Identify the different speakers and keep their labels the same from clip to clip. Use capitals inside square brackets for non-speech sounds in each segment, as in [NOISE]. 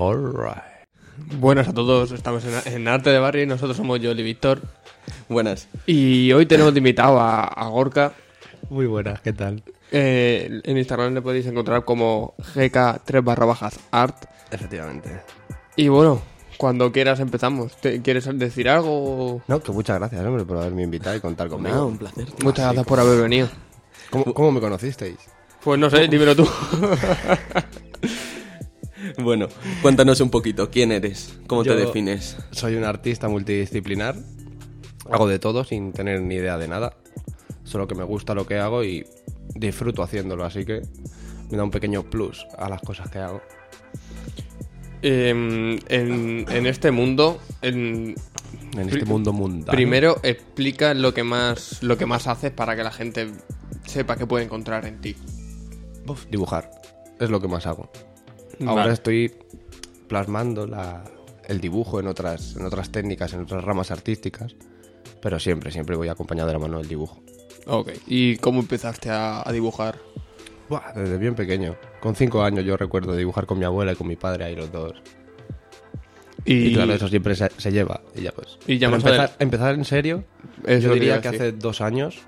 Speaker 1: Alright.
Speaker 2: Buenas a todos, estamos en, en Arte de Barrio y nosotros somos Joel y Víctor.
Speaker 3: Buenas.
Speaker 2: Y hoy tenemos de invitado a, a Gorka.
Speaker 1: Muy buenas, ¿qué tal?
Speaker 2: Eh, en Instagram le podéis encontrar como gk3 barra bajas art.
Speaker 1: Efectivamente.
Speaker 2: Y bueno, cuando quieras empezamos. ¿Te- ¿Quieres decir algo?
Speaker 1: No, que muchas gracias, hombre, por haberme invitado y contar conmigo.
Speaker 3: No, un placer.
Speaker 2: Muchas gracias por haber venido.
Speaker 1: ¿Cómo, cómo me conocisteis?
Speaker 2: Pues no sé, dímelo tú. [LAUGHS]
Speaker 3: Bueno, cuéntanos un poquito, ¿quién eres? ¿Cómo
Speaker 1: Yo-
Speaker 3: te defines?
Speaker 1: Soy un artista multidisciplinar. Hago de todo sin tener ni idea de nada. Solo que me gusta lo que hago y disfruto haciéndolo, así que me da un pequeño plus a las cosas que hago.
Speaker 2: Em, en, en este mundo, en-
Speaker 1: En este mundo mundano.
Speaker 2: primero explica lo que más lo que más haces para que la gente sepa qué puede encontrar en ti.
Speaker 1: Uf, dibujar. Es lo que más hago. Ahora
Speaker 2: Vale.
Speaker 1: estoy plasmando la- el dibujo en otras, en otras técnicas, en otras ramas artísticas. Pero siempre, siempre voy acompañado de la mano del dibujo.
Speaker 2: Ok. ¿Y cómo empezaste a, a dibujar?
Speaker 1: Buah, desde bien pequeño. Con cinco años yo recuerdo dibujar con mi abuela y con mi padre ahí los dos.
Speaker 2: Y,
Speaker 1: Y, claro, eso siempre se, se lleva. Y ya pues.
Speaker 2: Y ya
Speaker 1: empezar, empezar en serio,
Speaker 2: Eso
Speaker 1: yo diría que hace dos años,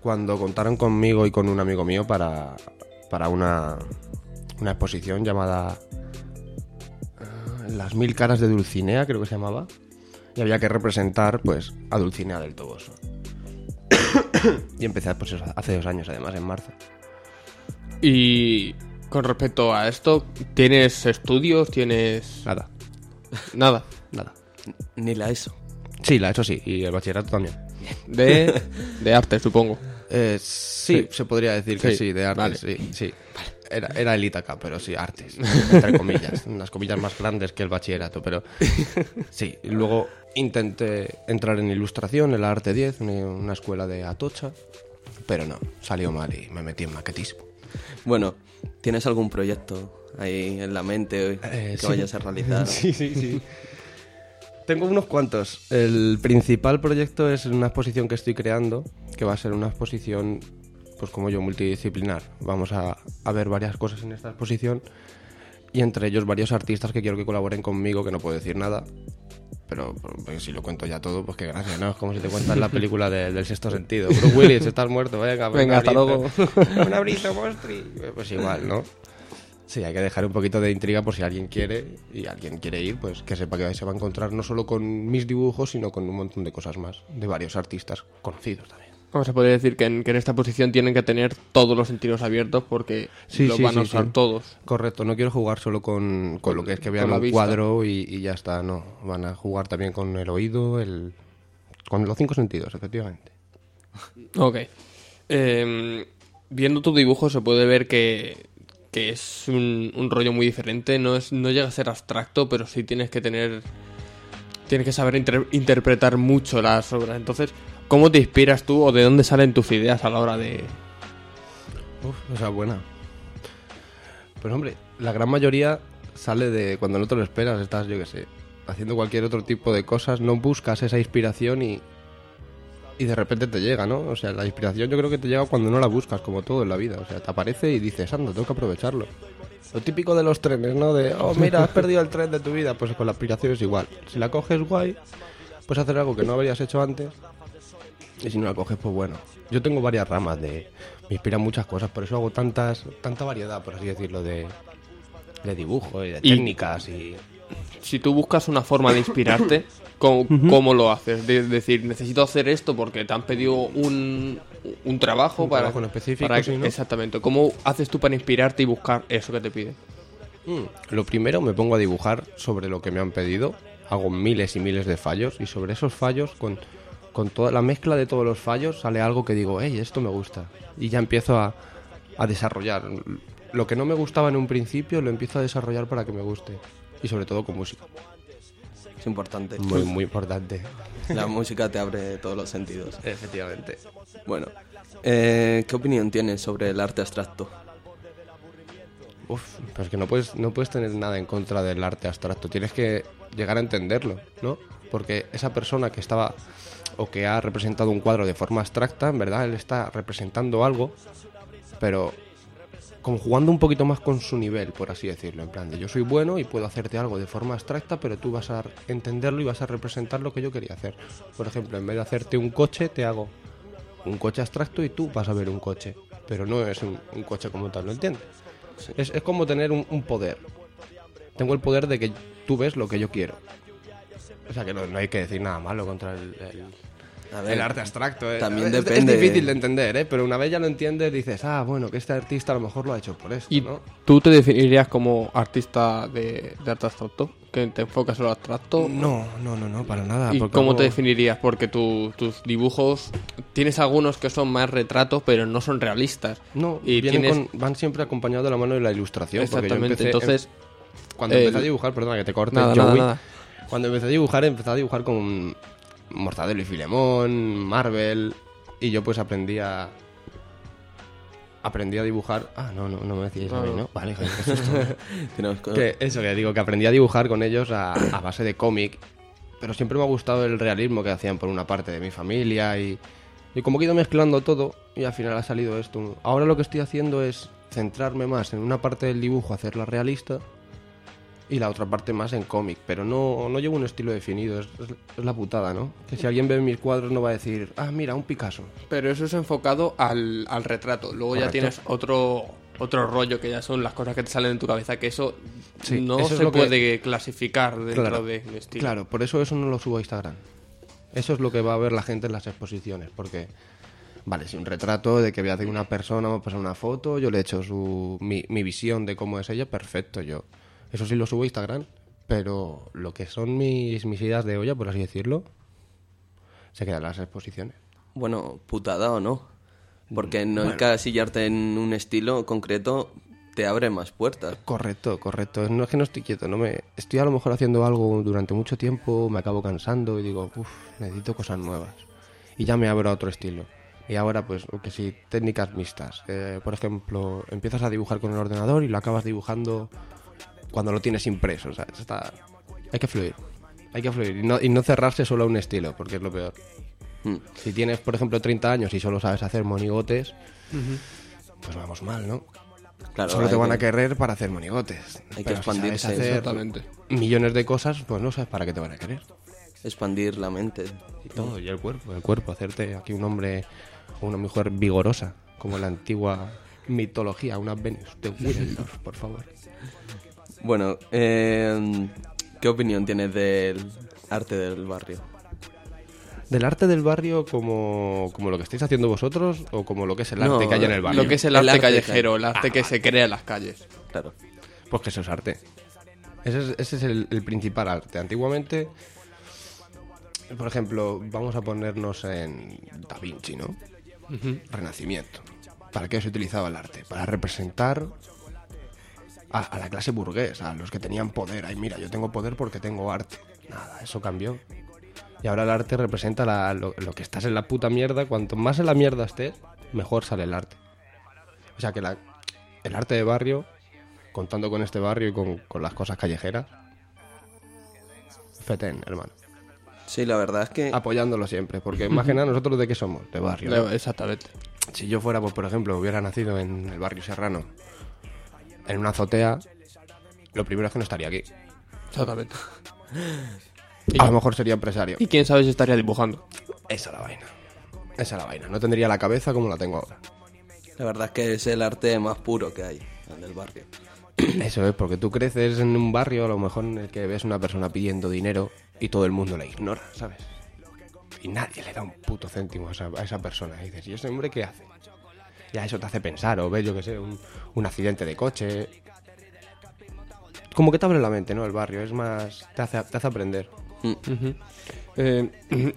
Speaker 1: cuando contaron conmigo y con un amigo mío para, para una, una exposición llamada ah, Las mil caras de Dulcinea, creo que se llamaba. Y había que representar, pues, a Dulcinea del Toboso. [COUGHS] y empecé, pues, hace dos años, además, en marzo.
Speaker 2: Y con respecto a esto, ¿tienes estudios? ¿Tienes
Speaker 1: Nada,
Speaker 2: nada?
Speaker 1: nada.
Speaker 3: Ni la ESO.
Speaker 1: Sí, la, eso sí, y el bachillerato también.
Speaker 2: De, de arte, supongo.
Speaker 1: Eh, sí, se podría decir que
Speaker 2: Sí,
Speaker 1: sí, de
Speaker 2: vale.
Speaker 1: sí, sí. Era, era el Ítaca, pero sí, artes, entre comillas, [LAUGHS] unas comillas más grandes que el bachillerato, pero sí. Luego intenté entrar en ilustración, en la Arte 10, una, una escuela de Atocha, pero no, salió mal y me metí en maquetismo.
Speaker 3: Bueno, ¿tienes algún proyecto ahí en la mente
Speaker 1: Eh,
Speaker 3: que
Speaker 1: sí.
Speaker 3: vayas a realizar? [LAUGHS]
Speaker 1: Sí, sí, sí. Tengo unos cuantos. El principal proyecto es una exposición que estoy creando, que va a ser una exposición, pues como yo, multidisciplinar. Vamos a, a ver varias cosas en esta exposición y entre ellos varios artistas que quiero que colaboren conmigo, que no puedo decir nada. Pero pues, si lo cuento ya todo, pues que gracias, ¿no? Es como si te cuentas la película de- del sexto sentido. Bruce Willis, estás muerto, venga,
Speaker 2: Venga,
Speaker 1: un
Speaker 2: hasta
Speaker 1: abrazo. un abrazo, monstri. Pues igual, ¿no? Sí, hay que dejar un poquito de intriga por si alguien quiere y alguien quiere ir, pues que sepa que se va a encontrar no solo con mis dibujos, sino con un montón de cosas más, de varios artistas conocidos también.
Speaker 2: Vamos a poder decir que en, que en esta posición tienen que tener todos los sentidos abiertos porque
Speaker 1: Sí,
Speaker 2: los
Speaker 1: sí,
Speaker 2: van a usar todos.
Speaker 1: Correcto, no quiero jugar solo con, con lo que es que vean un cuadro y, y ya está, no. Van a jugar también con el oído, el, con los cinco sentidos, efectivamente.
Speaker 2: Ok. Eh, viendo tu dibujo se puede ver que, que es un, un rollo muy diferente. No, es, no llega a ser abstracto, pero sí tienes que tener. Tienes que saber inter- interpretar mucho las obras. Entonces, ¿cómo te inspiras tú o de dónde salen tus ideas a la hora de.
Speaker 1: Uf, esa buena. Pues hombre, la gran mayoría sale de cuando no te lo esperas, estás, yo qué sé, haciendo cualquier otro tipo de cosas, no buscas esa inspiración y, y de repente te llega, ¿no? O sea, la inspiración yo creo que te llega cuando no la buscas, como todo en la vida. O sea, te aparece y dices, anda, tengo que aprovecharlo. Lo típico de los trenes, ¿no? De, oh, mira, has perdido el tren de tu vida. Pues con la inspiración es igual. Si la coges guay, puedes hacer algo que no habrías hecho antes. Y si no la coges, pues bueno. Yo tengo varias ramas de... Me inspiran muchas cosas, por eso hago tantas, tanta variedad, por así decirlo, de, de dibujo y de
Speaker 2: Y-
Speaker 1: técnicas y...
Speaker 2: Si tú buscas una forma de inspirarte, [LAUGHS] ¿cómo, cómo lo haces? De decir, necesito hacer esto porque te han pedido un, un trabajo
Speaker 1: Un
Speaker 2: para.
Speaker 1: trabajo en específico,
Speaker 2: para-
Speaker 1: sí, ¿no?
Speaker 2: Exactamente. ¿Cómo haces tú para inspirarte y buscar eso que te piden?
Speaker 1: Mm, Lo primero me pongo a dibujar sobre lo que me han pedido, hago miles y miles de fallos y sobre esos fallos, con, con toda la mezcla de todos los fallos, sale algo que digo, hey, esto me gusta. Y ya empiezo a, a desarrollar. Lo que no me gustaba en un principio lo empiezo a desarrollar para que me guste. Y sobre todo con música.
Speaker 3: Es importante.
Speaker 1: Muy, muy importante.
Speaker 3: La música te abre todos los sentidos.
Speaker 1: Efectivamente.
Speaker 3: Bueno, eh, ¿qué opinión tienes sobre el arte abstracto?
Speaker 1: Uf, pero es que no puedes, no puedes tener nada en contra del arte abstracto. Tienes que llegar a entenderlo, ¿no? Porque esa persona que estaba o que ha representado un cuadro de forma abstracta, en verdad él está representando algo, pero como jugando un poquito más con su nivel, por así decirlo. En plan, de yo soy bueno y puedo hacerte algo de forma abstracta, pero tú vas a entenderlo y vas a representar lo que yo quería hacer. Por ejemplo, en vez de hacerte un coche, te hago un coche abstracto y tú vas a ver un coche. Pero no es un, un coche como tal, ¿lo entiendes? Es, es como tener un, un poder. Tengo el poder de que tú ves lo que yo quiero. O sea que no, no hay que decir nada malo contra el,
Speaker 3: ver,
Speaker 1: el arte abstracto. ¿eh?
Speaker 3: también
Speaker 1: es,
Speaker 3: depende-
Speaker 1: es difícil de entender, ¿eh? pero una vez ya lo entiendes, dices, ah, bueno, que este artista a lo mejor lo ha hecho por esto,
Speaker 2: ¿Y
Speaker 1: ¿no?
Speaker 2: tú te definirías como artista de, de arte abstracto? ¿Que te enfocas en lo abstracto?
Speaker 1: No, no, no, no, para nada.
Speaker 2: ¿Y
Speaker 1: porque
Speaker 2: cómo
Speaker 1: hago-
Speaker 2: te definirías? Porque tu- tus dibujos, tienes algunos que son más retratos, pero no son realistas.
Speaker 1: No,
Speaker 2: y
Speaker 1: vienen
Speaker 2: tienes...
Speaker 1: con- van siempre acompañados de la mano de la ilustración.
Speaker 2: Exactamente, entonces...
Speaker 1: Cuando
Speaker 2: el-
Speaker 1: empecé a dibujar, perdona que te corte,
Speaker 2: Nada, nada,
Speaker 1: Joey,
Speaker 2: nada.
Speaker 1: Cuando empecé a dibujar, empecé a dibujar con Mortadelo y Filemón, Marvel, y yo pues aprendí a... Aprendí a dibujar... Ah, no, no, no me decíais a mí, ¿no? Vale, joder, qué
Speaker 3: que- [LAUGHS]
Speaker 1: Que eso que digo, que aprendí a dibujar con ellos a, a base de cómic, pero siempre me ha gustado el realismo que hacían por una parte de mi familia y, y como que he ido mezclando todo y al final ha salido esto. Ahora lo que estoy haciendo es centrarme más en una parte del dibujo, hacerla realista y la otra parte más en cómic, pero no, no llevo un estilo definido, es, la putada, ¿no? Que si alguien ve mis cuadros no va a decir, ah, mira, un Picasso.
Speaker 2: Pero eso es enfocado al, al retrato. Luego ya tienes otro otro rollo que ya son las cosas que te salen en tu cabeza, que eso
Speaker 1: Sí,
Speaker 2: no
Speaker 1: eso es
Speaker 2: se
Speaker 1: que-
Speaker 2: puede clasificar dentro
Speaker 1: Claro,
Speaker 2: de un estilo.
Speaker 1: Claro, por eso eso no lo subo a Instagram. Eso es lo que va a ver la gente en las exposiciones, porque, vale, si un retrato de que voy a hacer una persona, vamos a pasar una foto, yo le echo su, mi, mi visión de cómo es ella, perfecto, yo. Eso sí lo subo a Instagram, pero lo que son mis, mis ideas de olla, por así decirlo, se quedan las exposiciones.
Speaker 3: Bueno, putada o no. Porque no encasillarte en un estilo concreto te abre más puertas.
Speaker 1: Correcto, correcto. No es que no estoy quieto, no me estoy a lo mejor haciendo algo durante mucho tiempo, me acabo cansando y digo, uff, necesito cosas nuevas. Y ya me abro a otro estilo. Y ahora, pues, que sí, técnicas mixtas. Eh, por ejemplo, empiezas a dibujar con el ordenador y lo acabas dibujando cuando lo tienes impreso. O sea, está... Hay que fluir. Hay que fluir. Y no, y no cerrarse solo a un estilo, porque es lo peor.
Speaker 3: Mm.
Speaker 1: Si tienes, por ejemplo, 30 años y solo sabes hacer monigotes, pues vamos mal, ¿no?
Speaker 3: Claro,
Speaker 1: Solo te van a
Speaker 3: que-
Speaker 1: querer para hacer monigotes.
Speaker 3: Hay que
Speaker 1: Pero si
Speaker 3: expandirse,
Speaker 1: sabes hacer
Speaker 2: Exactamente.
Speaker 1: millones de cosas, pues no sabes para qué te van a querer.
Speaker 3: expandir la mente.
Speaker 1: Y todo, y el cuerpo, el cuerpo, hacerte aquí un hombre o una mujer vigorosa, como en la antigua mitología, una Venus de Willendorf, [LAUGHS] por favor.
Speaker 3: Bueno, eh, ¿qué opinión tienes del arte del barrio?
Speaker 1: ¿Del arte del barrio como, como lo que estáis haciendo vosotros o como lo que es el arte que hay en el barrio?
Speaker 2: Lo que es el,
Speaker 3: El
Speaker 2: arte,
Speaker 3: arte
Speaker 2: callejero, el arte
Speaker 1: Ah,
Speaker 2: que se crea en las calles.
Speaker 3: Claro.
Speaker 1: Pues que eso es arte. Ese es, ese es el, el principal arte. Antiguamente, por ejemplo, vamos a ponernos en Da Vinci, ¿no? Renacimiento. ¿Para qué se utilizaba el arte? Para representar a, a la clase burguesa, a los que tenían poder. Ay, mira, yo tengo poder porque tengo arte. Nada, eso cambió. Y ahora el arte representa la- lo, lo que estás en la puta mierda. Cuanto más en la mierda estés, mejor sale el arte. O sea que la- el arte de barrio, contando con este barrio y con, con las cosas callejeras, feten, hermano.
Speaker 3: Sí, la verdad es que...
Speaker 1: Apoyándolo siempre, porque nada nosotros de qué somos, de barrio. ¿no?
Speaker 2: Exactamente.
Speaker 1: Si yo fuera, pues, por ejemplo, hubiera nacido en el barrio serrano, en una azotea, lo primero es que no estaría aquí.
Speaker 2: Exactamente.
Speaker 1: A lo mejor sería empresario.
Speaker 2: Y quién sabe si estaría dibujando.
Speaker 1: Esa es la vaina. Esa es la vaina. No tendría la cabeza como la tengo ahora.
Speaker 3: La verdad es que es el arte más puro que hay, el del barrio.
Speaker 1: Eso es, porque tú creces en un barrio, a lo mejor en el que ves una persona pidiendo dinero y todo el mundo la ignora, ¿sabes? Y nadie le da un puto céntimo a esa, a esa persona. Y dices, ¿y ese hombre qué hace? Ya eso te hace pensar, o ves, yo qué sé, un, un accidente de coche. Como que te abre la mente, ¿no? El barrio, es más. te hace, te hace aprender.
Speaker 2: Ujú. Eh,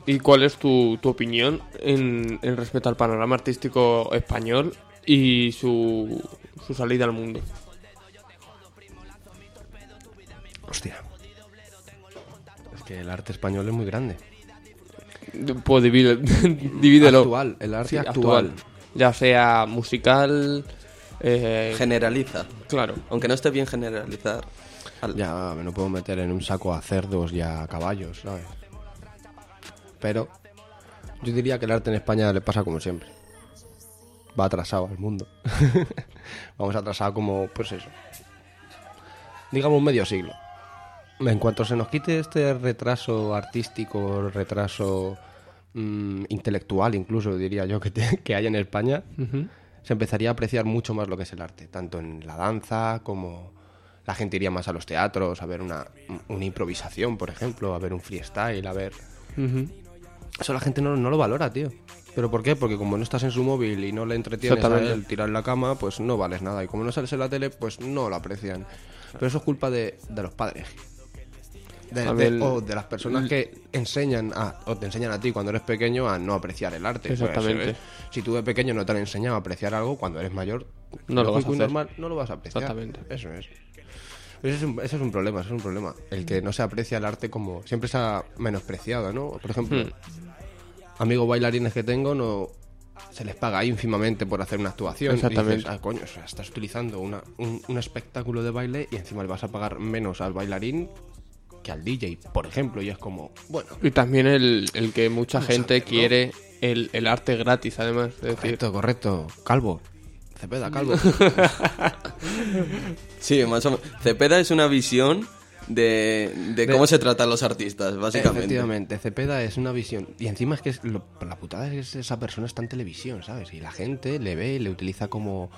Speaker 2: ¿Y cuál es tu, tu opinión en, en respecto al panorama artístico español y su, su salida al mundo?
Speaker 1: Hostia. Es que el arte español es muy grande.
Speaker 2: Pues divide, [LAUGHS] divídelo.
Speaker 1: Actual, el arte
Speaker 2: Sí,
Speaker 1: actual.
Speaker 2: Ya sea musical. eh,
Speaker 3: Generaliza.
Speaker 2: claro.
Speaker 3: Aunque no esté bien generalizar. al-
Speaker 1: Ya me no puedo meter en un saco a cerdos y a caballos, ¿sabes? Pero yo diría que el arte en España le pasa como siempre. Va atrasado al mundo. [LAUGHS] Vamos atrasados como, pues eso. Digamos medio siglo. En cuanto se nos quite este retraso artístico, retraso mm, intelectual incluso, diría yo, que, te- [LAUGHS] que hay en España, se empezaría a apreciar mucho más lo que es el arte, tanto en la danza como la gente iría más a los teatros, a ver una, una improvisación, por ejemplo, a ver un freestyle, a ver... Eso la gente no, no lo valora, tío. ¿Pero por qué? Porque como no estás en su móvil y no le entretienes a él tirar en la cama, pues no vales nada. Y como no sales en la tele, pues no lo aprecian. Pero eso es culpa de, de los padres. De, o de las personas que enseñan a, o te enseñan a ti cuando eres pequeño a no apreciar el arte. Pues,
Speaker 2: Exactamente.
Speaker 1: ¿eh? si tú de pequeño no te han enseñado a apreciar algo, cuando eres mayor,
Speaker 2: No lo vas a
Speaker 1: y normal, no lo vas a apreciar.
Speaker 2: Exactamente.
Speaker 1: Eso es. Ese es, un, ese es un problema, ese es un problema. El que no se aprecia el arte como... Siempre se ha menospreciado, ¿no? Por ejemplo,
Speaker 2: Hmm.
Speaker 1: amigos bailarines que tengo no... Se les paga ínfimamente por hacer una actuación. Y
Speaker 2: Exactamente.
Speaker 1: dices, ah, coño, o sea, estás utilizando una, un, un espectáculo de baile y encima le vas a pagar menos al bailarín que al DJ, por ejemplo. Y es como, bueno,
Speaker 2: Y también el, el que mucha gente quiere el, el arte gratis, además. Es decir,
Speaker 1: correcto, correcto. Calvo. Cepeda, calvo. [LAUGHS]
Speaker 3: Sí, más o menos. Cepeda es una visión de, de cómo se tratan los artistas, básicamente.
Speaker 1: Efectivamente, Cepeda es una visión. Y encima es que es lo- la putada es que esa persona está en televisión, ¿sabes? Y la gente le ve y le utiliza como,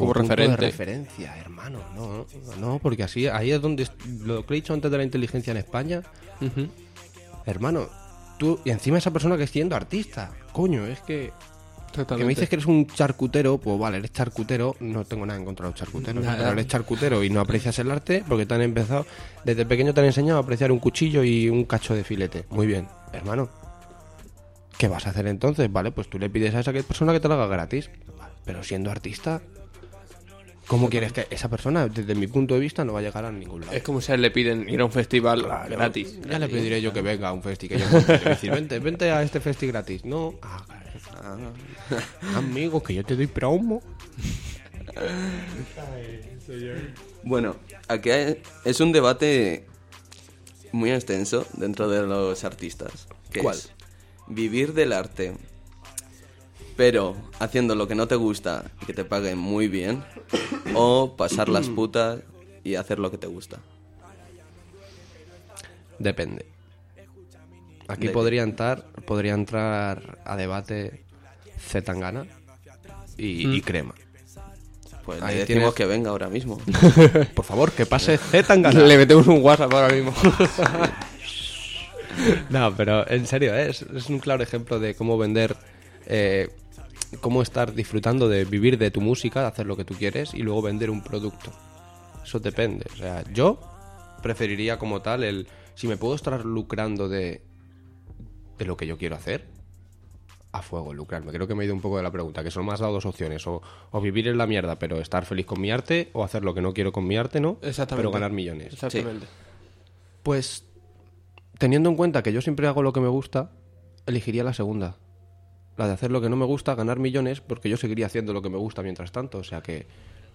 Speaker 2: Como referente.
Speaker 1: de referencia, hermano. No, no, porque así, ahí es donde. Lo que he dicho antes de la inteligencia en España, hermano. Tú, y encima esa persona que es siendo artista. Coño, es que. Que me dices que eres un charcutero, pues vale, eres charcutero, no tengo nada en contra de los charcuteros,
Speaker 2: Nada.
Speaker 1: pero eres charcutero y no aprecias el arte porque te han empezado, desde pequeño te han enseñado a apreciar un cuchillo y un cacho de filete. Muy bien, hermano. ¿Qué vas a hacer entonces? Vale, pues tú le pides a esa persona que te lo haga gratis. Pero siendo artista, ¿cómo quieres que esa persona, desde mi punto de vista, no va a llegar a ningún lado?
Speaker 2: Es como si a él le piden ir a un festival gratis.
Speaker 1: Ya le pediré yo que venga a un festi que yo decir, vente, vente a este festi gratis. No, ah, ah, amigo, que yo te doy promo.
Speaker 3: Bueno, aquí hay- es un debate muy extenso dentro de los artistas. Que
Speaker 1: ¿Cuál?
Speaker 3: es vivir del arte, pero haciendo lo que no te gusta y que te paguen muy bien, o pasar las putas y hacer lo que te gusta.
Speaker 1: Depende. Aquí
Speaker 3: De-
Speaker 1: podría entrar, podría entrar a debate Zetangana y, y Crema.
Speaker 3: Pues
Speaker 1: Ahí
Speaker 3: le decimos
Speaker 1: tienes-
Speaker 3: que venga ahora mismo. [LAUGHS]
Speaker 1: Por favor, que pase Zetangana.
Speaker 2: Le metemos un WhatsApp ahora mismo. [LAUGHS]
Speaker 1: No, pero en serio, ¿eh? es, es un claro ejemplo de cómo vender, eh, cómo estar disfrutando de vivir de tu música, de hacer lo que tú quieres y luego vender un producto. Eso depende. O sea, yo preferiría como tal el, si me puedo estar lucrando de, de lo que yo quiero hacer, a fuego, lucrarme. Creo que me he ido un poco de la pregunta, que solo me has dado dos opciones, o, o vivir en la mierda pero estar feliz con mi arte, o hacer lo que no quiero con mi arte, ¿no?
Speaker 2: Exactamente.
Speaker 1: Pero ganar millones.
Speaker 2: Exactamente.
Speaker 1: Pues teniendo en cuenta que yo siempre hago lo que me gusta, elegiría la segunda. La de hacer lo que no me gusta, ganar millones, porque yo seguiría haciendo lo que me gusta mientras tanto. O sea que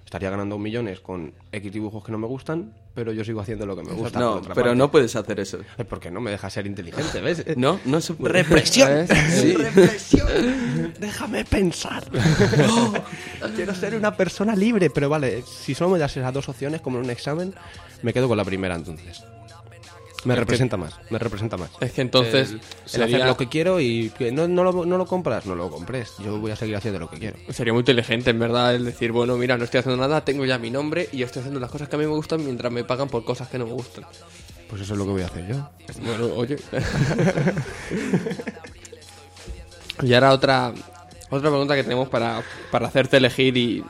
Speaker 1: estaría ganando millones con X dibujos que no me gustan, pero yo sigo haciendo lo que me gusta.
Speaker 3: No, pero
Speaker 1: parte.
Speaker 3: no puedes hacer eso.
Speaker 1: Es porque no me deja ser inteligente, ¿ves? [LAUGHS]
Speaker 3: No, no se puede.
Speaker 1: ¡Represión! [LAUGHS]
Speaker 3: Sí.
Speaker 1: ¡Represión! ¡Déjame pensar! [LAUGHS] Quiero ser una persona libre, pero vale, si solo me das esas dos opciones, como en un examen, me quedo con la primera entonces. Me representa más, me representa más.
Speaker 2: Es que entonces
Speaker 1: el, hacer lo que quiero y que no, no, lo, no lo compras, no lo compres. Yo voy a seguir haciendo lo que quiero.
Speaker 2: sería muy inteligente, en verdad, el decir, bueno, mira, no estoy haciendo nada, tengo ya mi nombre y yo estoy haciendo las cosas que a mí me gustan mientras me pagan por cosas que no me gustan.
Speaker 1: Pues eso es lo que voy a hacer yo.
Speaker 2: Bueno, oye. [LAUGHS] y ahora otra otra pregunta que tenemos para, para hacerte elegir y,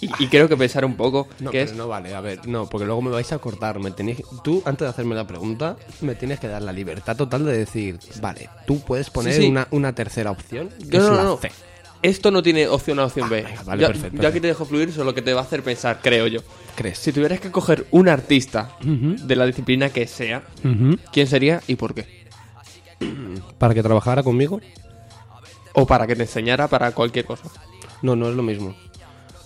Speaker 2: y, y creo que pensar un poco,
Speaker 1: No,
Speaker 2: que
Speaker 1: pero
Speaker 2: es...
Speaker 1: no vale, a ver, no, porque luego me vais a cortar. Me tenéis, tú, antes de hacerme la pregunta, me tienes que dar la libertad total de decir, vale, tú puedes poner
Speaker 2: Sí, sí.
Speaker 1: Una, una tercera opción. que
Speaker 2: No,
Speaker 1: es
Speaker 2: no,
Speaker 1: la
Speaker 2: no.
Speaker 1: C.
Speaker 2: Esto no tiene opción A, opción B.
Speaker 1: venga, vale,
Speaker 2: yo,
Speaker 1: perfecto,
Speaker 2: yo aquí te dejo fluir, solo que te va a hacer pensar, creo yo.
Speaker 1: ¿Crees?
Speaker 2: Si tuvieras que coger un artista de la disciplina que sea, ¿quién sería y por qué?
Speaker 1: ¿Para que trabajara conmigo?
Speaker 2: O para que te enseñara para cualquier cosa.
Speaker 1: No, no es lo mismo.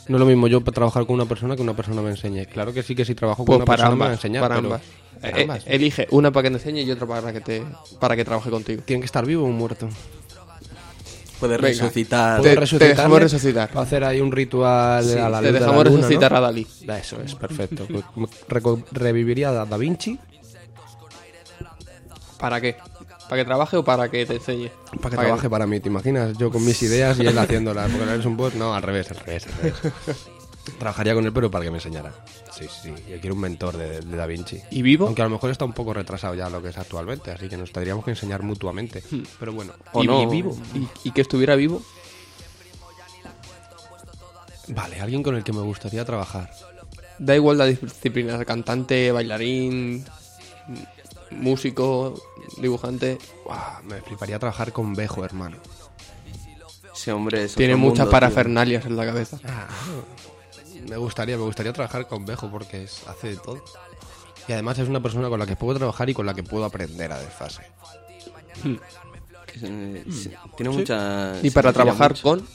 Speaker 1: No es lo mismo yo para trabajar con una persona que una persona me enseñe. Claro que sí que si trabajo con
Speaker 2: Pues
Speaker 1: una
Speaker 2: para
Speaker 1: persona me va a
Speaker 2: ambas.
Speaker 1: enseñar.
Speaker 2: para
Speaker 1: pero-
Speaker 2: ambas.
Speaker 1: para
Speaker 2: Eh,
Speaker 1: ambas.
Speaker 2: eh, elige una para que te enseñe y otra para que te para que trabaje contigo.
Speaker 1: ¿Tiene que estar vivo o muerto?
Speaker 3: Puedes
Speaker 2: Venga.
Speaker 3: resucitar.
Speaker 2: Te- dejamos resucitar.
Speaker 1: Para hacer ahí un ritual
Speaker 3: Sí,
Speaker 1: a la
Speaker 2: te
Speaker 1: luz de
Speaker 2: dejamos
Speaker 1: la luna,
Speaker 2: resucitar
Speaker 1: ¿no?
Speaker 2: a Dalí.
Speaker 1: Eso es, perfecto. Pues, reviviría a Da Vinci
Speaker 2: ¿Para qué? ¿Para que trabaje o para que te enseñe?
Speaker 1: para que trabaje para mí, ¿te imaginas? Yo con mis ideas y él haciéndolas, porque él es un bot. No, al revés, al revés, al revés. [LAUGHS] Trabajaría con él, pero para que me enseñara. Sí, sí, yo quiero un mentor de, de Da Vinci.
Speaker 2: ¿Y vivo?
Speaker 1: Aunque a lo mejor está un poco retrasado ya lo que es actualmente, así que nos tendríamos que enseñar mutuamente. Pero bueno,
Speaker 3: O
Speaker 2: ¿Y,
Speaker 3: no.
Speaker 2: y vivo? ¿Y, y que estuviera vivo?
Speaker 1: vale, alguien con el que me gustaría trabajar.
Speaker 2: Da igual la disciplina, cantante, bailarín, músico, dibujante.
Speaker 1: Me fliparía trabajar con Bejo, hermano.
Speaker 3: Ese hombre es
Speaker 2: Tiene muchas
Speaker 3: mundo,
Speaker 2: parafernalias en la cabeza.
Speaker 1: Me gustaría, me gustaría trabajar con Bejo porque es, hace de todo. Y además es una persona con la que puedo trabajar y con la que puedo aprender a desfase.
Speaker 3: se- se- Tiene mucha...
Speaker 2: Y para trabajar
Speaker 3: mucho.
Speaker 2: con...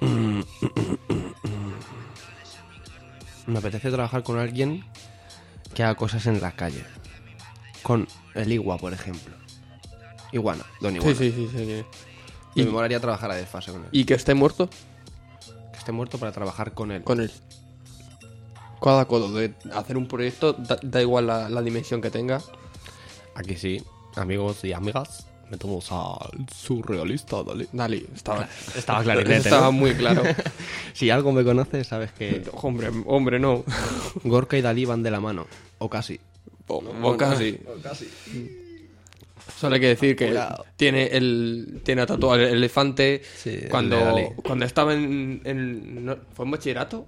Speaker 2: [COUGHS]
Speaker 1: Me apetece trabajar con alguien que haga cosas en la calle. Con el Igua, por ejemplo. Iguana, Don
Speaker 2: Sí,
Speaker 1: Iguana.
Speaker 2: sí, sí. sí.
Speaker 1: Y me molaría trabajar a desfase con él.
Speaker 2: Y que esté muerto
Speaker 1: Que esté muerto para trabajar con él.
Speaker 2: con él. Codo a codo. De hacer un proyecto, da, da igual la, la dimensión que tenga.
Speaker 1: Aquí sí, amigos y amigas. Metemos al surrealista, dale.
Speaker 2: Dale, estaba, [LAUGHS]
Speaker 1: Estaba [LAUGHS] clarinete,
Speaker 2: estaba
Speaker 1: ¿no?
Speaker 2: muy claro. [LAUGHS]
Speaker 1: Si algo me conoces, sabes que
Speaker 2: hombre, hombre, no.
Speaker 1: Gorka y Dalí van de la mano. O casi.
Speaker 2: O, o casi. Solo hay que decir que
Speaker 1: Cuidado.
Speaker 2: tiene el tiene tatuado el elefante.
Speaker 1: Sí, el
Speaker 2: cuando,
Speaker 1: Dalí.
Speaker 2: cuando estaba en, en- no, ¿Fue en bachillerato?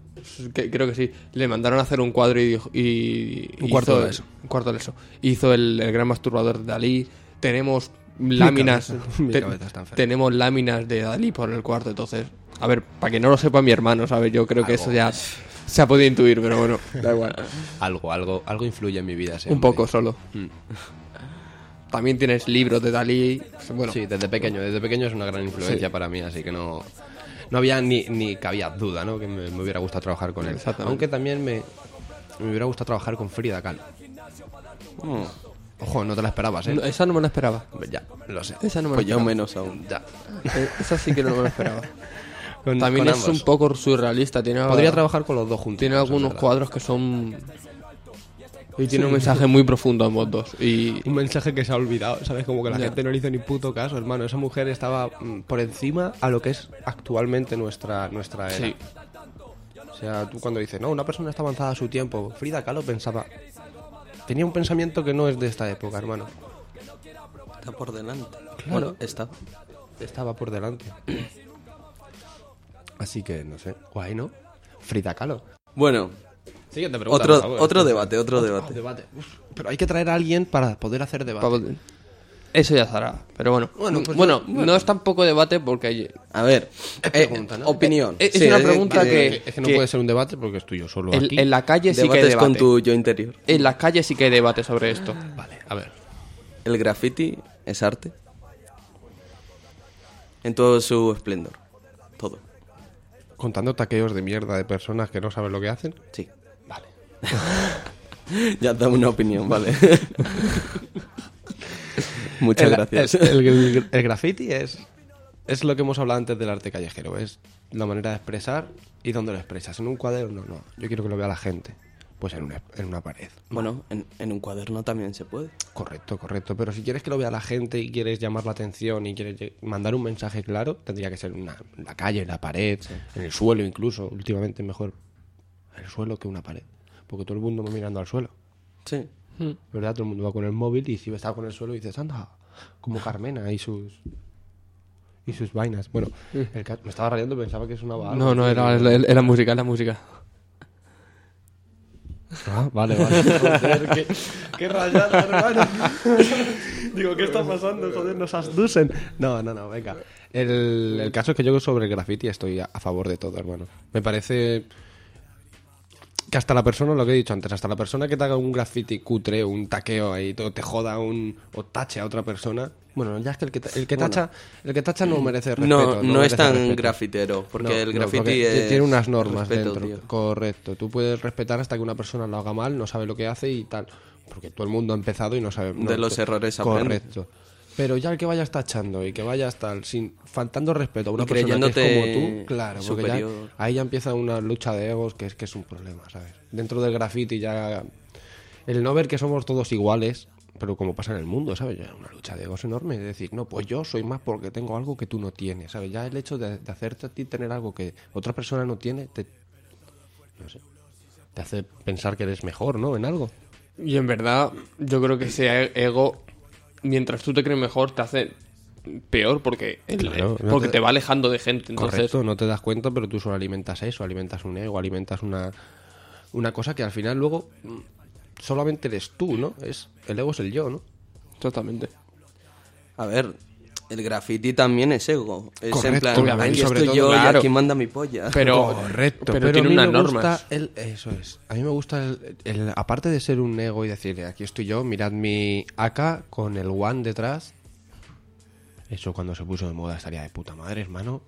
Speaker 2: Que- creo que sí. Le mandaron a hacer un cuadro y dijo. Y,
Speaker 1: Un cuarto
Speaker 2: hizo-
Speaker 1: de eso.
Speaker 2: Un cuarto de eso. Hizo el, el gran masturbador de Dalí. Tenemos láminas.
Speaker 1: cabeza- [LAUGHS] mi
Speaker 2: te-
Speaker 1: cabeza está enferma.
Speaker 2: tenemos láminas de Dalí por el cuarto. Entonces, a ver, para que no lo sepa mi hermano, ¿sabes? Yo creo que eso ya se ha podido intuir, pero bueno, da igual. [LAUGHS]
Speaker 1: Algo, algo, algo influye en mi vida. ese
Speaker 2: Un poco solo.
Speaker 1: Mm.
Speaker 2: También tienes libros de Dalí. Bueno,
Speaker 1: Sí, desde pequeño. Desde pequeño es una gran influencia para mí, así que no, no había ni, ni cabía duda, ¿no? Que me, me hubiera gustado trabajar con él. Aunque también me, me hubiera gustado trabajar con Frida Kahlo.
Speaker 3: Mm,
Speaker 1: Ojo, no te la esperabas, ¿eh?
Speaker 2: no, esa no me la esperaba.
Speaker 1: Ya, lo sé.
Speaker 2: Esa no me
Speaker 3: Pues
Speaker 2: la
Speaker 3: yo
Speaker 2: esperaba.
Speaker 3: menos aún.
Speaker 1: Ya.
Speaker 2: Eh, Esa sí que no me la esperaba. [LAUGHS]
Speaker 1: Con-
Speaker 2: También
Speaker 1: con
Speaker 2: es
Speaker 1: ambos.
Speaker 2: un poco surrealista. Tiene,
Speaker 1: Podría trabajar con los dos juntos.
Speaker 2: tiene algunos cuadros que son. Y tiene un mensaje muy profundo ambos dos. Y
Speaker 1: Un mensaje que se ha olvidado, ¿sabes? Como que la
Speaker 2: Ya.
Speaker 1: gente no le hizo ni puto caso, hermano. Esa mujer estaba mm, por encima a lo que es actualmente nuestra, nuestra era.
Speaker 2: Sí.
Speaker 1: O sea, tú cuando dices, no, una persona está avanzada a su tiempo, Frida Kahlo pensaba. Tenía un pensamiento que no es de esta época, hermano.
Speaker 3: Está por delante. Bueno, está.
Speaker 1: Estaba por delante. [CLEARS THROAT] Así que, no sé. Guay, ¿no? Frida Kahlo.
Speaker 3: Bueno,
Speaker 1: Siguiente pregunta.
Speaker 3: otro,
Speaker 1: por favor.
Speaker 3: otro debate, otro debate.
Speaker 1: debate. Uf, pero hay que traer a alguien para poder hacer debate.
Speaker 2: Eso ya estará. Pero bueno.
Speaker 1: Bueno,
Speaker 2: Bueno,
Speaker 1: pues
Speaker 2: no es tampoco debate porque hay-
Speaker 3: A ver, eh,
Speaker 1: pregunta, ¿no?
Speaker 3: opinión.
Speaker 2: Eh, es
Speaker 3: Sí,
Speaker 2: una pregunta
Speaker 3: que-
Speaker 2: que-
Speaker 1: Es que no
Speaker 2: que-
Speaker 1: puede ser un debate porque estoy yo solo
Speaker 2: en,
Speaker 1: aquí.
Speaker 2: en la calle sí que hay
Speaker 3: Debates
Speaker 2: debate.
Speaker 3: con tu yo interior.
Speaker 2: En la calle sí que hay debate sobre esto.
Speaker 1: Vale, a ver.
Speaker 3: El graffiti es arte. En todo su esplendor. Todo.
Speaker 1: Contando taqueos de mierda de personas que no saben lo que hacen.
Speaker 3: Sí.
Speaker 1: Vale. [LAUGHS]
Speaker 3: Ya dame una opinión, vale. [LAUGHS] Muchas
Speaker 1: el,
Speaker 3: gracias.
Speaker 1: El, el- el graffiti es, es lo que hemos hablado antes del arte callejero. Es la manera de expresar y dónde lo expresas. En un cuaderno, no. Yo quiero que lo vea la gente. Pues en una, en una pared.
Speaker 3: Bueno, en, en un cuaderno también se puede.
Speaker 1: Correcto, correcto. Pero si quieres que lo vea la gente y quieres llamar la atención y quieres mandar un mensaje claro, tendría que ser en, una- en la calle, en la pared, en el suelo incluso. Últimamente mejor el suelo que una pared. Porque todo el mundo va mirando al suelo.
Speaker 3: Sí.
Speaker 1: ¿Verdad? Todo el mundo va con el móvil y si está con el suelo dices, anda, como Carmena y sus y sus vainas. Bueno, el ca- me estaba rayando, pensaba que sonaba algo.
Speaker 2: No, no, era, era música, era música.
Speaker 1: Ah, vale, vale. [LAUGHS] Joder, qué, qué rayada, hermano. [LAUGHS] Digo, ¿qué está pasando? Joder, nos asducen. No, no, no, venga. El, el caso es que yo sobre el graffiti estoy a, a favor de todo, hermano. Me parece que hasta la persona, lo que he dicho antes, hasta la persona que te haga un graffiti cutre, un taqueo ahí, todo, te joda un, o tache a otra persona. Bueno, ya es que el que, el que tacha, el que tacha no merece respeto.
Speaker 3: No, no, es tan
Speaker 1: respeto.
Speaker 3: grafitero, porque
Speaker 1: No,
Speaker 3: el graffiti
Speaker 1: porque
Speaker 3: es
Speaker 1: tiene unas normas
Speaker 3: respeto,
Speaker 1: dentro.
Speaker 3: tío.
Speaker 1: Correcto. Tú puedes respetar hasta que una persona lo haga mal, no sabe lo que hace y tal. Porque todo el mundo ha empezado y no sabe.
Speaker 3: De los errores aprende.
Speaker 1: Correcto. Pero ya el que vaya tachando y que vaya hasta sin faltando respeto a una
Speaker 3: Y
Speaker 1: persona que es
Speaker 3: creyéndote
Speaker 1: como tú, claro, porque ya- ahí ya empieza una lucha de egos que es que es un problema, ¿sabes? Dentro del graffiti ya el no ver que somos todos iguales, pero como pasa en el mundo, ¿sabes? Ya una lucha de egos enorme, de decir, no, pues yo soy más porque tengo algo que tú no tienes, ¿sabes? Ya el hecho de, de hacerte a ti tener algo que otra persona no tiene, te, no sé, te hace pensar que eres mejor, ¿no? En algo.
Speaker 2: Y en verdad, yo creo que ese ego, mientras tú te crees mejor, te hace peor porque, el-
Speaker 1: Claro, no
Speaker 2: porque
Speaker 1: te-
Speaker 2: te... va alejando de gente. Entonces,
Speaker 1: Correcto, no te das cuenta, pero tú solo alimentas eso, alimentas un ego, alimentas una, una cosa que al final luego mm, solamente eres tú, ¿no? Es, el ego es el yo, ¿no?
Speaker 2: totalmente.
Speaker 3: A ver, el graffiti también es ego. Es en
Speaker 1: Correcto,
Speaker 3: plan,
Speaker 1: obviamente,
Speaker 3: aquí
Speaker 1: sobre
Speaker 3: estoy
Speaker 1: todo,
Speaker 3: yo
Speaker 2: claro.
Speaker 3: y aquí manda mi polla.
Speaker 2: Pero,
Speaker 1: Correcto,
Speaker 2: pero,
Speaker 1: a
Speaker 2: tiene
Speaker 1: mí
Speaker 2: unas
Speaker 1: me
Speaker 2: normas.
Speaker 1: gusta el- eso es. A mí me gusta el, el- aparte de ser un ego y decir, aquí estoy yo, mirad mi AK con el one detrás. Eso cuando se puso de moda estaría de puta madre, hermano.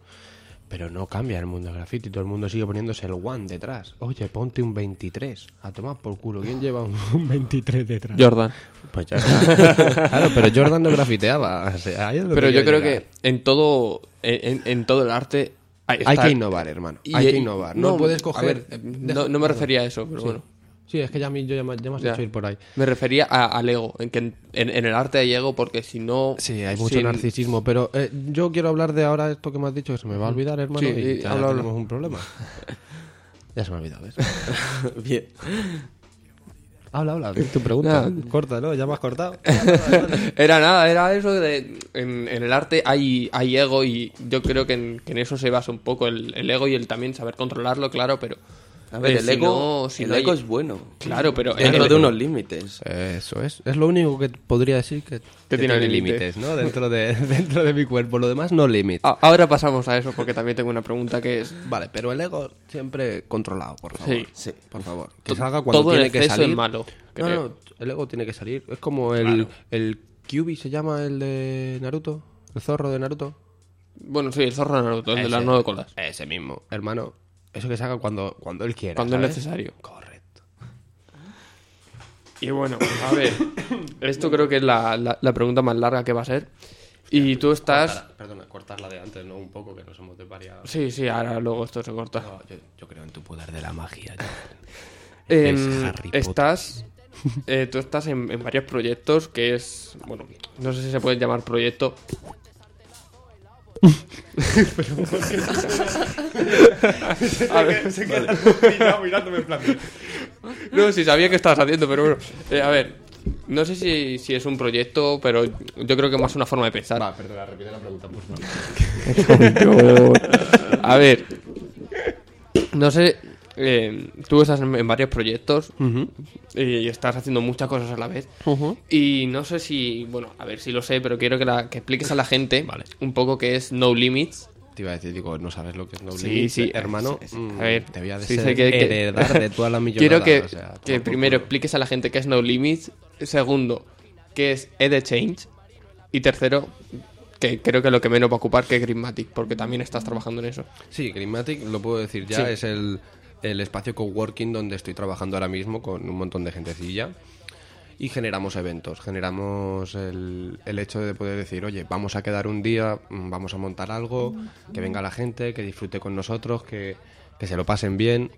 Speaker 1: Pero no cambia el mundo del graffiti, todo el mundo sigue poniéndose el one detrás. Oye, ponte un 23. A tomar por culo. ¿Quién lleva un, [LAUGHS] un 23 detrás?
Speaker 2: Jordan.
Speaker 1: Pues ya está. [LAUGHS] claro, pero Jordan no grafiteaba. o sea,
Speaker 2: Pero yo creo
Speaker 1: llegar.
Speaker 2: que en todo, en, en- todo el arte hay,
Speaker 1: que innovar, hermano.
Speaker 2: y-
Speaker 1: Hay que innovar. No, puedes
Speaker 2: a
Speaker 1: coger...
Speaker 2: ver, no, no me refería a eso, pero bueno.
Speaker 1: Sí, es que ya, a mí, yo ya, me- ya me has
Speaker 2: Ya.
Speaker 1: hecho ir por ahí.
Speaker 2: Me refería a- al ego, en que en, en- en el arte hay ego porque si no...
Speaker 1: Sí, hay mucho
Speaker 2: sin-
Speaker 1: narcisismo, pero eh, yo quiero hablar de ahora esto que me has dicho, que se me va a olvidar, hermano,
Speaker 2: Sí,
Speaker 1: y ya tenemos un problema. [LAUGHS] ya se me ha olvidado, ¿ves? [LAUGHS]
Speaker 3: Bien.
Speaker 1: habla, habla, tu pregunta. Corta, ¿no? Ya me has cortado. [LAUGHS]
Speaker 2: Era nada, era eso de... En, en el arte hay, hay ego y yo creo que en, que en eso se basa un poco el, el ego y el también saber controlarlo, claro, pero...
Speaker 3: A ver,
Speaker 2: eh,
Speaker 3: el
Speaker 2: si
Speaker 3: ego,
Speaker 2: no- si
Speaker 3: el
Speaker 2: no hay-
Speaker 3: ego es bueno.
Speaker 2: Claro, pero...
Speaker 3: Dentro de unos límites.
Speaker 1: Eso es. Es lo único que podría decir que, que
Speaker 2: tiene límites.
Speaker 1: ¿no? Dentro de, [LAUGHS] dentro de mi cuerpo. Lo demás no límites.
Speaker 2: A- Ahora pasamos a eso porque también tengo una pregunta que es...
Speaker 1: Vale, pero el ego siempre controlado, por favor.
Speaker 2: Sí.
Speaker 3: Sí.
Speaker 1: Por favor. Que salga cuando
Speaker 2: todo en
Speaker 1: tiene que
Speaker 2: exceso
Speaker 1: salir.
Speaker 2: es malo.
Speaker 1: No,
Speaker 2: creo.
Speaker 1: no, el ego tiene que salir. Es como el, el Kyubi, ¿se llama el de Naruto? ¿El zorro de Naruto?
Speaker 2: Bueno, sí, el zorro de Naruto, el de las nueve colas.
Speaker 1: Ese mismo. Hermano, eso que se haga cuando, cuando él quiera.
Speaker 2: Cuando es necesario.
Speaker 1: Correcto.
Speaker 2: Y bueno, a ver, [COUGHS] esto creo que es la, la- la pregunta más larga que va a ser. Y tú estás...
Speaker 1: Cortar- perdona, cortarla de antes, ¿no? Un poco, que nos hemos desvariado.
Speaker 2: Sí, sí, ahora luego esto se corta.
Speaker 1: No, yo, yo creo en tu poder de la magia. [LAUGHS]
Speaker 2: Em,
Speaker 1: es Harry Potter.
Speaker 2: estás... eh, tú estás en, en varios proyectos que es... Bueno, no sé si se puede llamar proyecto. A ver. No, sí sabía que estabas haciendo, pero bueno. Eh, a ver, no sé si, si es un proyecto, pero yo creo que más una forma de pensar.
Speaker 1: Va, perdona, repite la pregunta, por favor. [LAUGHS]
Speaker 2: A ver, no sé, eh, tú estás en, en varios proyectos y estás haciendo muchas cosas a la vez. Y no sé si, bueno, a ver si lo sé, pero quiero que, la, que expliques a la gente un poco qué es No Limits.
Speaker 1: Te iba a decir, digo, no sabes lo que es No
Speaker 2: Sí,
Speaker 1: Limits,
Speaker 2: sí,
Speaker 1: hermano.
Speaker 2: sí, sí.
Speaker 1: mm,
Speaker 2: A ver,
Speaker 1: te voy a
Speaker 2: sí,
Speaker 1: ser
Speaker 2: sé que- que-
Speaker 1: heredar de toda la [LAUGHS] millonada.
Speaker 2: Quiero que,
Speaker 1: o sea,
Speaker 2: que primero
Speaker 1: culo.
Speaker 2: expliques a la gente qué es No Limits. Segundo, qué es Ede Change. Y tercero, que creo que lo que menos va a ocupar que es Greenmatic, porque también estás trabajando en eso.
Speaker 1: Sí, Greenmatic, lo puedo decir ya,
Speaker 2: Sí.
Speaker 1: es el, el espacio coworking donde estoy trabajando ahora mismo con un montón de gentecilla. Y generamos eventos, generamos el, el hecho de poder decir, oye, vamos a quedar un día, mm, vamos a montar algo, que venga la gente, que disfrute con nosotros, que, que se lo pasen bien.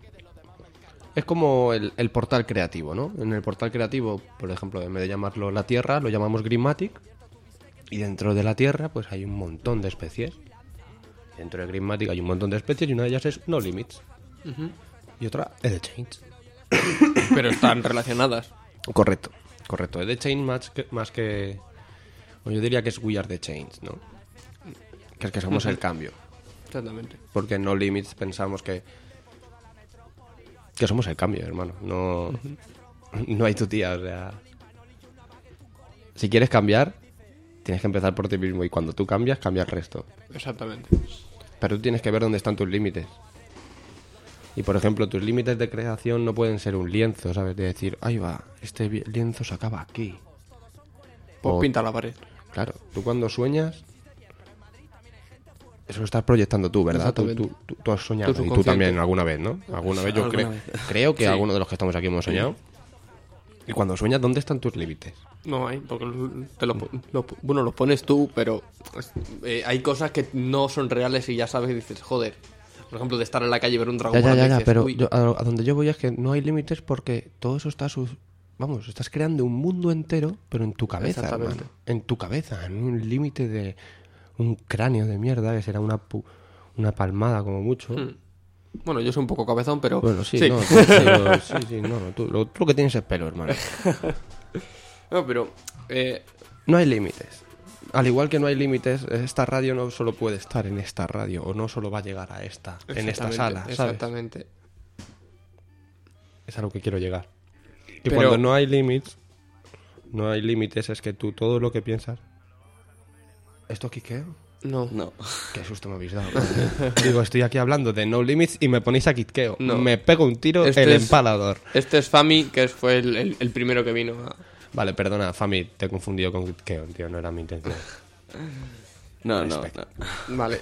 Speaker 1: Es como el, el portal creativo, ¿no? En el portal creativo, por ejemplo, en vez de llamarlo La Tierra, lo llamamos Greenmatic. Y dentro de la Tierra, pues hay un montón de especies. Dentro de Greenmatic hay un montón de especies y una de ellas es No Limits. Y otra, The Change.
Speaker 2: Pero están relacionadas.
Speaker 1: Correcto, correcto. The Change más que, más que... O yo diría que es We Are The Change, ¿no? Que es que somos el cambio.
Speaker 2: Exactamente.
Speaker 1: Porque en No Limits pensamos que... Que somos el cambio, hermano. No, no hay tu tía, o sea... Si quieres cambiar, tienes que empezar por ti mismo. Y cuando tú cambias, cambia el resto.
Speaker 2: Exactamente.
Speaker 1: Pero tú tienes que ver dónde están tus límites. Y por ejemplo, tus límites de creación no pueden ser un lienzo, ¿sabes? De decir, ahí va, este lienzo se acaba aquí.
Speaker 2: Pues
Speaker 1: O-
Speaker 2: pinta la pared.
Speaker 1: Claro, tú cuando sueñas, eso lo estás proyectando tú, ¿verdad? Tú, tú- tú- tú has soñado. Y tú también alguna vez, ¿no? Alguna vez yo creo, creo que
Speaker 2: Sí.
Speaker 1: alguno de los que estamos aquí hemos soñado. Y cuando sueñas, ¿dónde están tus límites?
Speaker 2: No hay, porque te bueno, los pones tú, pero eh, hay cosas que no son reales y ya sabes y dices, joder. Por ejemplo, de estar en la calle y ver un dragón
Speaker 1: Ya, ya, ya, pero yo- a, donde yo voy es que no hay límites porque todo eso está sus... Vamos, estás creando un mundo entero, pero en tu cabeza, hermano. En tu cabeza, en un límite de un cráneo de mierda que será una, pu- una palmada como mucho.
Speaker 2: Hmm. Bueno, yo soy un poco cabezón, pero...
Speaker 1: Bueno, sí, no, [LAUGHS] tú- pero- sí, sí, no, no, tú, lo, tú lo que tienes es pelo, hermano. [LAUGHS]
Speaker 2: No, pero... eh,
Speaker 1: No hay límites. Al igual que no hay límites, esta radio no solo puede estar en esta radio o no solo va a llegar a esta, en esta
Speaker 2: exactamente,
Speaker 1: sala, ¿sabes?
Speaker 2: Exactamente.
Speaker 1: Es a lo que quiero llegar. Y
Speaker 2: Pero-
Speaker 1: cuando no hay límites, no hay límites, es que tú todo lo que piensas. ¿Esto quiqueo?
Speaker 2: No.
Speaker 3: No.
Speaker 1: Qué susto me habéis dado. [LAUGHS] Digo, estoy aquí hablando de no limits y me ponéis a quiqueo.
Speaker 2: No.
Speaker 1: Me pego un tiro
Speaker 2: Este
Speaker 1: el
Speaker 2: es-
Speaker 1: empalador.
Speaker 2: Este es Fami, que es- fue el, el- el primero que vino a...
Speaker 1: Vale, perdona, Fami, te he confundido con quiqueo, tío, no era mi intención. [LAUGHS]
Speaker 3: No, no, no.
Speaker 2: Vale,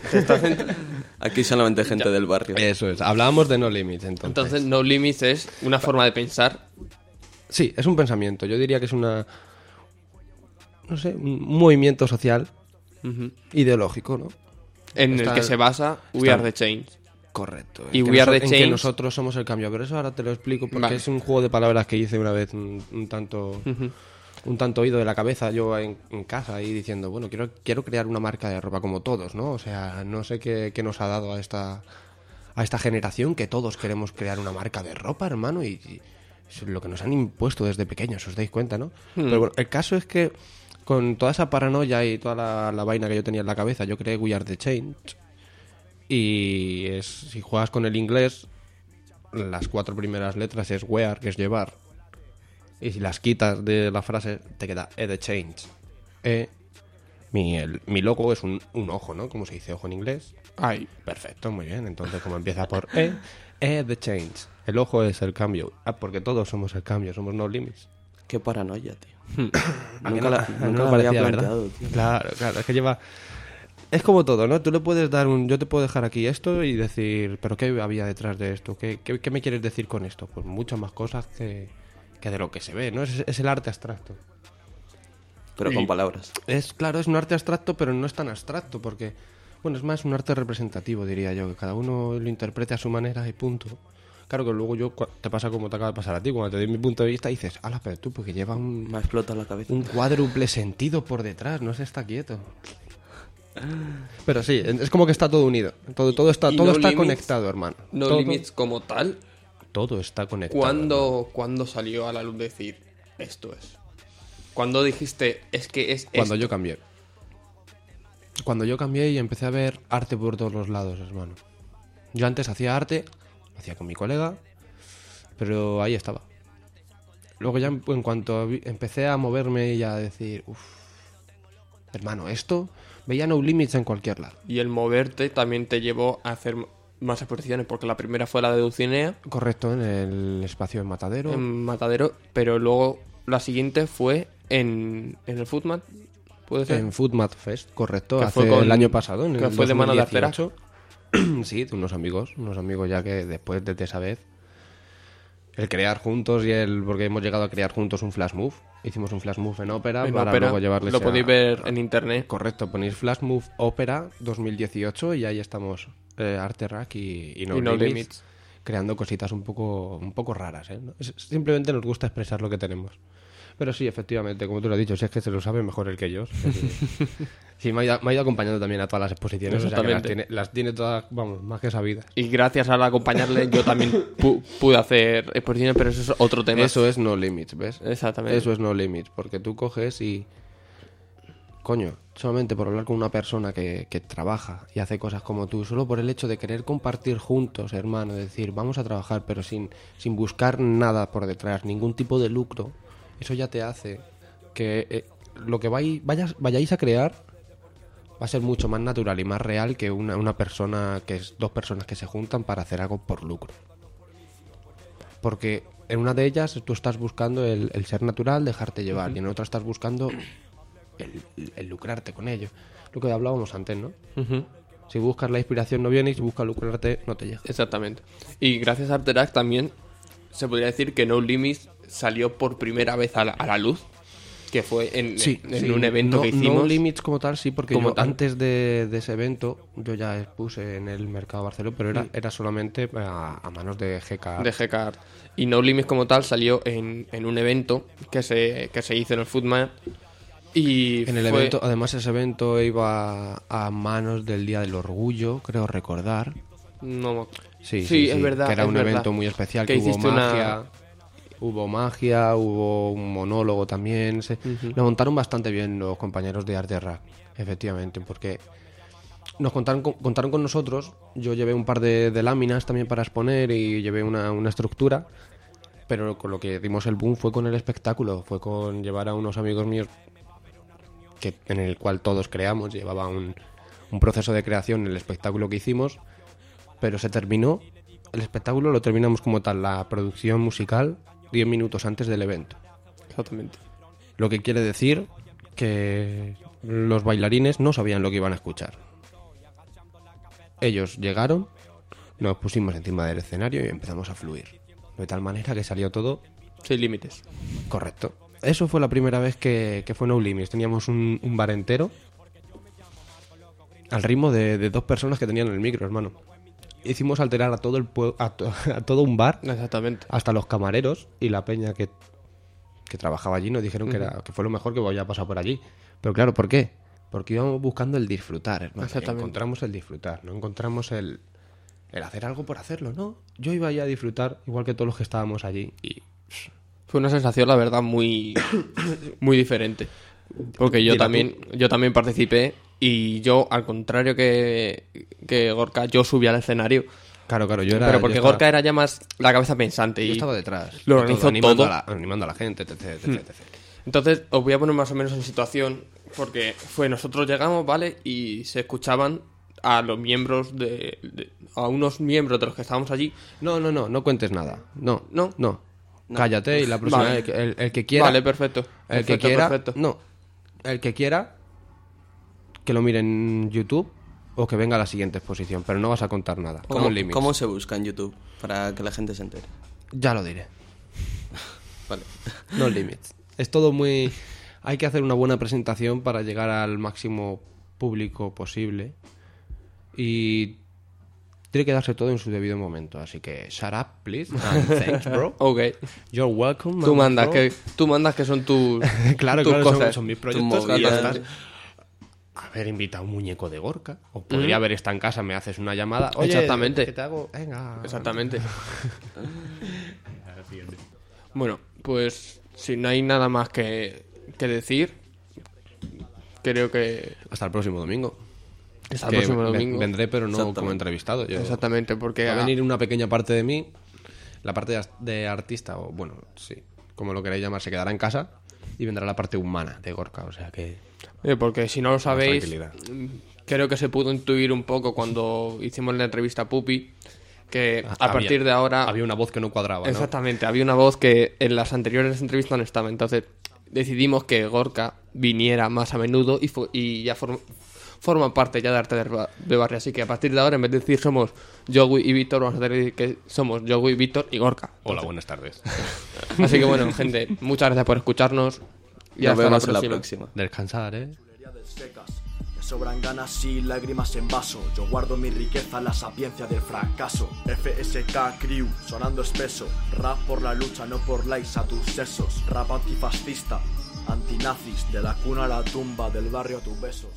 Speaker 2: [LAUGHS]
Speaker 3: Aquí solamente gente del barrio.
Speaker 1: Eso es, hablábamos de no limits, entonces.
Speaker 2: Entonces, no limits es una forma de pensar.
Speaker 1: Sí, es un pensamiento. Yo diría que es una. No sé, un movimiento social ideológico, ¿no?
Speaker 2: En
Speaker 1: Está-
Speaker 2: el que se basa We
Speaker 1: está-
Speaker 2: Are the Change.
Speaker 1: Correcto.
Speaker 2: Y We Are the
Speaker 1: en que
Speaker 2: Change-
Speaker 1: nosotros somos el cambio. Pero eso ahora te lo explico porque
Speaker 2: Vale.
Speaker 1: es un juego de palabras que hice una vez un, un tanto. Un tanto oído de la cabeza yo en, en casa y diciendo, bueno, quiero, quiero crear una marca de ropa como todos, ¿no? O sea, no sé qué, qué nos ha dado a esta, a esta generación que todos queremos crear una marca de ropa, hermano, y, y es lo que nos han impuesto desde pequeños, os dais cuenta, ¿no? Pero bueno, el caso es que con toda esa paranoia y toda la, la vaina que yo tenía en la cabeza, yo creé We Are The Change. Y es, si juegas con el inglés, las cuatro primeras letras es wear, que es llevar. Y si las quitas de la frase, te queda E the change. E. Mi, el- mi logo es un, un ojo, ¿no? Como se dice ojo en inglés.
Speaker 2: Ay.
Speaker 1: Perfecto, muy bien. Entonces, como empieza por E, E the change. El ojo es el cambio. Ah, porque todos somos el cambio, somos no limits.
Speaker 3: Qué paranoia, tío. [COUGHS]
Speaker 1: ¿A que
Speaker 3: Nunca la, nunca la
Speaker 1: parecía,
Speaker 3: había
Speaker 1: verdad?
Speaker 3: planteado, tío.
Speaker 1: Claro, claro, es que lleva... Es como todo, ¿no? Tú le puedes dar un... Yo te puedo dejar aquí esto y decir, ¿pero qué había detrás de esto? ¿Qué, qué, qué me quieres decir con esto? Pues muchas más cosas que, que de lo que se ve, ¿no? Es, es el arte abstracto.
Speaker 3: Pero con palabras.
Speaker 1: Es, claro, es un arte abstracto, pero no es tan abstracto, porque, bueno, es más un arte representativo, diría yo, que cada uno lo interprete a su manera y punto. Claro que luego yo, te pasa como te acaba de pasar a ti, cuando te doy mi punto de vista dices, ala, pero tú, porque lleva un,
Speaker 3: Me ha explotado la cabeza.
Speaker 1: un cuádruple sentido por detrás, no se está quieto. Pero sí, es como que está todo unido, todo, todo está, todo
Speaker 2: No
Speaker 1: está
Speaker 2: Limits-
Speaker 1: conectado, hermano.
Speaker 2: No
Speaker 1: todo,
Speaker 2: limits como tal.
Speaker 1: todo está conectado.
Speaker 2: ¿Cuándo, ¿Cuándo salió a la luz decir esto es? Cuando dijiste es que es
Speaker 1: Cuando
Speaker 2: esto?
Speaker 1: yo cambié. Cuando yo cambié y empecé a ver arte por todos los lados, hermano. Yo antes hacía arte, lo hacía con mi colega, pero ahí estaba. Luego ya en cuanto empecé a moverme y a decir, uff, hermano, esto veía no limits en cualquier lado.
Speaker 2: Y el moverte también te llevó a hacer más exposiciones, porque la primera fue la de Dulcinea
Speaker 1: Correcto, en el espacio de Matadero.
Speaker 2: en Matadero, pero luego la siguiente fue en, en el Footmat, ¿puede ser?
Speaker 1: En Foodmat Fest, correcto,
Speaker 2: Que
Speaker 1: hace
Speaker 2: fue con-
Speaker 1: el año pasado, en
Speaker 2: que
Speaker 1: el
Speaker 2: fue de mano de
Speaker 1: 2018. [CLEARS THROAT] sí, de unos amigos, unos amigos ya que después de esa vez el crear juntos y el porque hemos llegado a crear juntos un flash move, hicimos un flash move en ópera
Speaker 2: En
Speaker 1: para luego llevarles
Speaker 2: lo
Speaker 1: a-
Speaker 2: podéis ver en internet.
Speaker 1: Correcto, ponéis flash move ópera 2018 y ahí estamos eh, Arte Rack y, y No,
Speaker 2: Y No
Speaker 1: Limits,
Speaker 2: Limits.
Speaker 1: creando cositas un poco un poco raras, ¿eh? Simplemente nos gusta expresar lo que tenemos. Pero sí, efectivamente, como tú lo has dicho, si es que se lo sabe mejor el que yo. [LAUGHS] Sí, me, ha ido, me ha ido acompañando también a todas las exposiciones, o sea que las tiene, las tiene todas, vamos, más que sabidas.
Speaker 2: Y gracias al acompañarle yo también pu- pude hacer exposiciones, pero eso es otro tema.
Speaker 1: Eso es no limits, ¿ves?
Speaker 2: Exactamente.
Speaker 1: Eso es no limits, porque tú coges y... Coño, solamente por hablar con una persona que, que trabaja y hace cosas como tú, solo por el hecho de querer compartir juntos, hermano, decir, vamos a trabajar, pero sin, sin buscar nada por detrás, ningún tipo de lucro, eso ya te hace que eh, lo que vai- vayas, vayáis a crear va a ser mucho más natural y más real que una, una persona, que es dos personas que se juntan para hacer algo por lucro. Porque en una de ellas tú estás buscando el, el ser natural, dejarte llevar, y en otra estás buscando el, el lucrarte con ello. Lo que hablábamos antes, ¿no? Si buscas la inspiración no viene y si buscas lucrarte no te llega.
Speaker 2: Exactamente. Y gracias a Arterac también se podría decir que No Limits salió por primera vez a la, a la luz, que fue en, en
Speaker 1: sí.
Speaker 2: un evento
Speaker 1: no,
Speaker 2: que hicimos.
Speaker 1: No Limits como tal, sí, porque
Speaker 2: Como
Speaker 1: yo
Speaker 2: tal.
Speaker 1: antes de, de ese evento yo ya expuse en el mercado Barcelona, pero
Speaker 2: Mm.
Speaker 1: era, era solamente a, a manos de GK.
Speaker 2: de GK. Y No Limits como tal salió en, en un evento que se, que se hizo en el Footman. Y
Speaker 1: En el
Speaker 2: fue-
Speaker 1: evento, además ese evento iba a manos del Día del Orgullo, creo recordar.
Speaker 2: No,
Speaker 1: Sí,
Speaker 2: Sí,
Speaker 1: sí,
Speaker 2: es
Speaker 1: sí,
Speaker 2: verdad,
Speaker 1: Que era un
Speaker 2: verdad.
Speaker 1: evento muy especial,
Speaker 2: Que
Speaker 1: que, hubo
Speaker 2: hiciste una-
Speaker 1: magia. Hubo magia, hubo un monólogo también. Se, Lo montaron bastante bien los compañeros de Arte Rack, efectivamente, porque nos contaron con, contaron con nosotros. Yo llevé un par de, de láminas también para exponer y llevé una, una estructura. Pero con lo que dimos el boom fue con el espectáculo, fue con llevar a unos amigos míos que, en el cual todos creamos, llevaba un, un proceso de creación en el espectáculo que hicimos, pero se terminó, el espectáculo lo terminamos como tal, la producción musical, 10 minutos antes del evento.
Speaker 2: Exactamente.
Speaker 1: Lo que quiere decir que los bailarines no sabían lo que iban a escuchar. Ellos llegaron, nos pusimos encima del escenario y empezamos a fluir. De tal manera que salió todo
Speaker 2: Sin límites.
Speaker 1: Correcto. Eso fue la primera vez que, que fue No Limits. Teníamos un, un bar entero al ritmo de, de dos personas que tenían el micro, hermano. Hicimos alterar a todo el a, to- [LAUGHS] a todo un bar,
Speaker 2: Exactamente.
Speaker 1: hasta los camareros y la peña que, que trabajaba allí nos dijeron que, era, que fue lo mejor que voy a pasar por allí. Pero claro, ¿por qué? Porque íbamos buscando el disfrutar, hermano.
Speaker 2: Exactamente.
Speaker 1: Encontramos el disfrutar, no encontramos el, el hacer algo por hacerlo, ¿no? Yo iba allí a disfrutar, igual que todos los que estábamos allí. Y
Speaker 2: Fue una sensación, la verdad, muy, [COUGHS] muy diferente. Porque yo
Speaker 1: tú.
Speaker 2: también, yo también participé y yo, al contrario que, que Gorka, yo subí al escenario.
Speaker 1: Claro, claro, yo era.
Speaker 2: pero
Speaker 1: yo
Speaker 2: porque
Speaker 1: estaba-
Speaker 2: Gorka era ya más la cabeza pensante.
Speaker 1: Yo
Speaker 2: Y
Speaker 1: estaba detrás.
Speaker 2: Lo organizó
Speaker 1: animando
Speaker 2: todo.
Speaker 1: A la, animando a la gente, etc, etc, etc.
Speaker 2: Entonces, os voy a poner más o menos en situación, porque fue nosotros llegamos, ¿vale? Y se escuchaban a los miembros de, de- a unos miembros de los que estábamos allí.
Speaker 1: No, no, no, no cuentes nada. No,
Speaker 2: ¿No?
Speaker 1: no. Cállate y la próxima
Speaker 2: Vale.
Speaker 1: el, el que quiera.
Speaker 2: Vale, perfecto.
Speaker 1: El que quiera.
Speaker 2: perfecto.
Speaker 1: No. El que quiera, que lo mire en YouTube o que venga a la siguiente exposición, pero no vas a contar nada.
Speaker 3: ¿Cómo, cómo se busca en YouTube para que la gente se entere?
Speaker 1: Ya lo diré. [LAUGHS]
Speaker 3: Vale.
Speaker 1: No limits. Es todo muy. Hay que hacer una buena presentación para llegar al máximo público posible. Y tiene que darse todo en su debido momento. Así que, shut up, please. And [LAUGHS] thanks, bro.
Speaker 2: Ok.
Speaker 1: You're welcome.
Speaker 2: Tú mandas,
Speaker 1: bro.
Speaker 2: que, tú mandas que son tus, [LAUGHS]
Speaker 1: Claro,
Speaker 2: tus
Speaker 1: claro,
Speaker 2: cosas.
Speaker 1: son, mis proyectos. Haber invitado un muñeco de Gorka. O podría haber estado en casa, me haces una llamada. Oye,
Speaker 2: Exactamente.
Speaker 1: ¿qué te hago? Venga.
Speaker 2: Exactamente. [LAUGHS] bueno, pues si no hay nada más que, que decir, creo que
Speaker 1: Hasta el próximo domingo.
Speaker 2: hasta el próximo domingo.
Speaker 1: Vendré, pero no como entrevistado. Yo-
Speaker 2: Exactamente, porque
Speaker 1: Va a venir una pequeña parte de mí, la parte de artista, o bueno, sí, como lo queráis llamar, se quedará en casa y vendrá la parte humana de Gorka, o sea que...
Speaker 2: porque si no lo sabéis, creo que se pudo intuir un poco cuando hicimos la entrevista a Pupi, que a
Speaker 1: Había-
Speaker 2: partir de ahora...
Speaker 1: Había una voz que no cuadraba, ¿no?
Speaker 2: Exactamente, había una voz que en las anteriores entrevistas no estaba, entonces decidimos que Gorka viniera más a menudo y, y ya form- forma parte ya de Arte de Barrio, así que a partir de ahora en vez de decir somos Joey y Víctor, vamos a decir que somos Joey, Víctor y Gorka.
Speaker 1: Hola, buenas tardes. [LAUGHS]
Speaker 2: Así que bueno, gente, muchas gracias por escucharnos y
Speaker 3: Nos vemos
Speaker 2: la
Speaker 3: en la
Speaker 2: próxima.
Speaker 3: próxima.
Speaker 1: Descansar, ¿eh?
Speaker 4: Sobran ganas y lágrimas en vaso. Yo guardo mi riqueza en la sapiencia del fracaso. FSK Crew, sonando espeso. Rap por la lucha, no por likes a tus sesos. Rap antifascista, antinazis. De la cuna a la tumba, del barrio a tus besos.